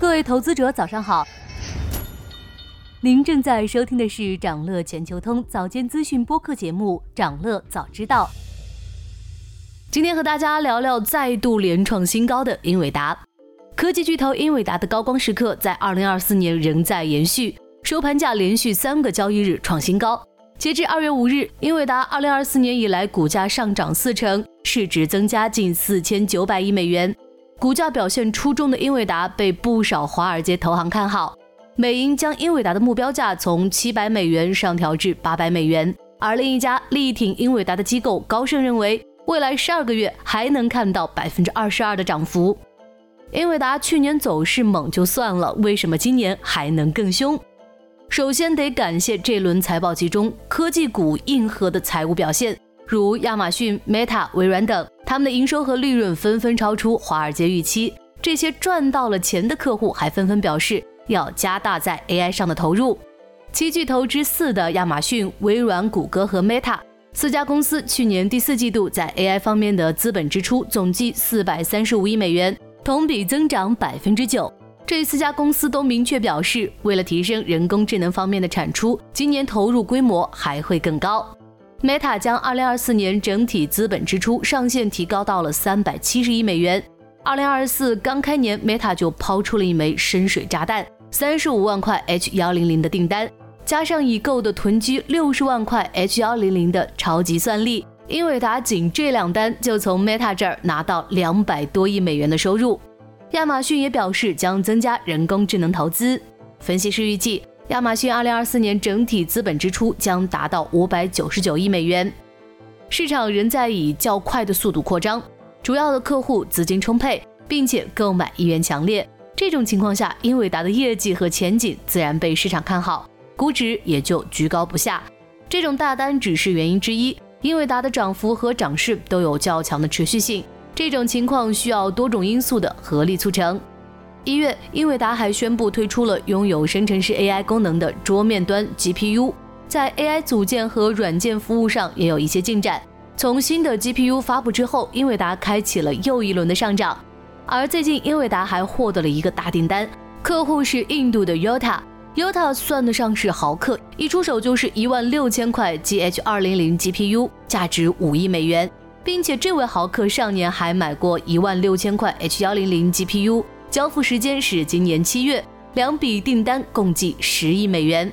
各位投资者，早上好。您正在收听的是长乐全球通早间资讯播客节目《长乐早知道》。今天和大家聊聊再度连创新高的英伟达。科技巨头英伟达的高光时刻在2024年仍在延续，收盘价连续三个交易日创新高。截至二月五日，英伟达2024年以来股价上涨四成，市值增加近四千九百亿美元。股价表现出众的英伟达被不少华尔街投行看好。美银将英伟达的目标价从七百美元上调至八百美元，而另一家力挺英伟达的机构高盛认为，未来十二个月还能看到百分之二十二的涨幅。英伟达去年走势猛就算了，为什么今年还能更凶？首先得感谢这轮财报集中科技股硬核的财务表现，如亚马逊、Meta、微软等，他们的营收和利润纷纷超出华尔街预期。这些赚到了钱的客户还纷纷表示。要加大在 AI 上的投入。七巨头之四的亚马逊、微软、谷歌和 Meta 四家公司去年第四季度在 AI 方面的资本支出总计四百三十五亿美元，同比增长百分之九。这四家公司都明确表示，为了提升人工智能方面的产出，今年投入规模还会更高。Meta 将二零二四年整体资本支出上限提高到了三百七十亿美元。二零二四刚开年，Meta 就抛出了一枚深水炸弹。三十五万块 H 幺零零的订单，加上已购的囤积六十万块 H 幺零零的超级算力，英伟达仅这两单就从 Meta 这儿拿到两百多亿美元的收入。亚马逊也表示将增加人工智能投资。分析师预计，亚马逊二零二四年整体资本支出将达到五百九十九亿美元。市场仍在以较快的速度扩张，主要的客户资金充沛，并且购买意愿强烈。这种情况下，英伟达的业绩和前景自然被市场看好，估值也就居高不下。这种大单只是原因之一，英伟达的涨幅和涨势都有较强的持续性。这种情况需要多种因素的合力促成。一月，英伟达还宣布推出了拥有生成式 AI 功能的桌面端 GPU，在 AI 组件和软件服务上也有一些进展。从新的 GPU 发布之后，英伟达开启了又一轮的上涨。而最近，英伟达还获得了一个大订单，客户是印度的 Yota。Yota 算得上是豪客，一出手就是一万六千块 GH 二零零 GPU，价值五亿美元，并且这位豪客上年还买过一万六千块 H 幺零零 GPU，交付时间是今年七月，两笔订单共计十亿美元。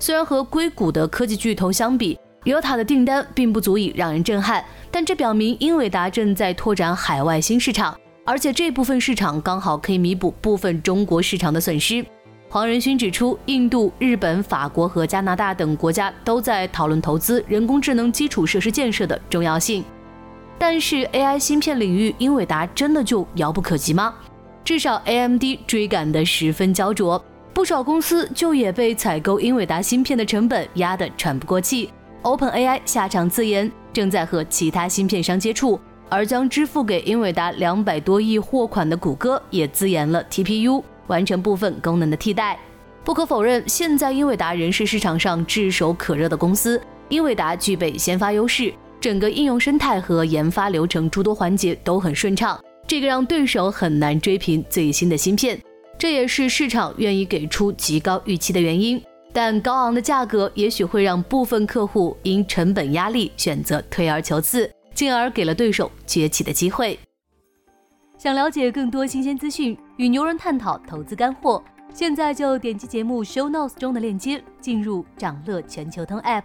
虽然和硅谷的科技巨头相比，Yota 的订单并不足以让人震撼，但这表明英伟达正在拓展海外新市场。而且这部分市场刚好可以弥补部分中国市场的损失。黄仁勋指出，印度、日本、法国和加拿大等国家都在讨论投资人工智能基础设施建设的重要性。但是 AI 芯片领域，英伟达真的就遥不可及吗？至少 AMD 追赶得十分焦灼，不少公司就也被采购英伟达芯片的成本压得喘不过气。OpenAI 下场自言，正在和其他芯片商接触。而将支付给英伟达两百多亿货款的谷歌也自研了 TPU，完成部分功能的替代。不可否认，现在英伟达仍是市场上炙手可热的公司。英伟达具备先发优势，整个应用生态和研发流程诸多环节都很顺畅，这个让对手很难追平最新的芯片。这也是市场愿意给出极高预期的原因。但高昂的价格也许会让部分客户因成本压力选择退而求次。进而给了对手崛起的机会。想了解更多新鲜资讯，与牛人探讨投资干货，现在就点击节目 show notes 中的链接，进入掌乐全球通 app。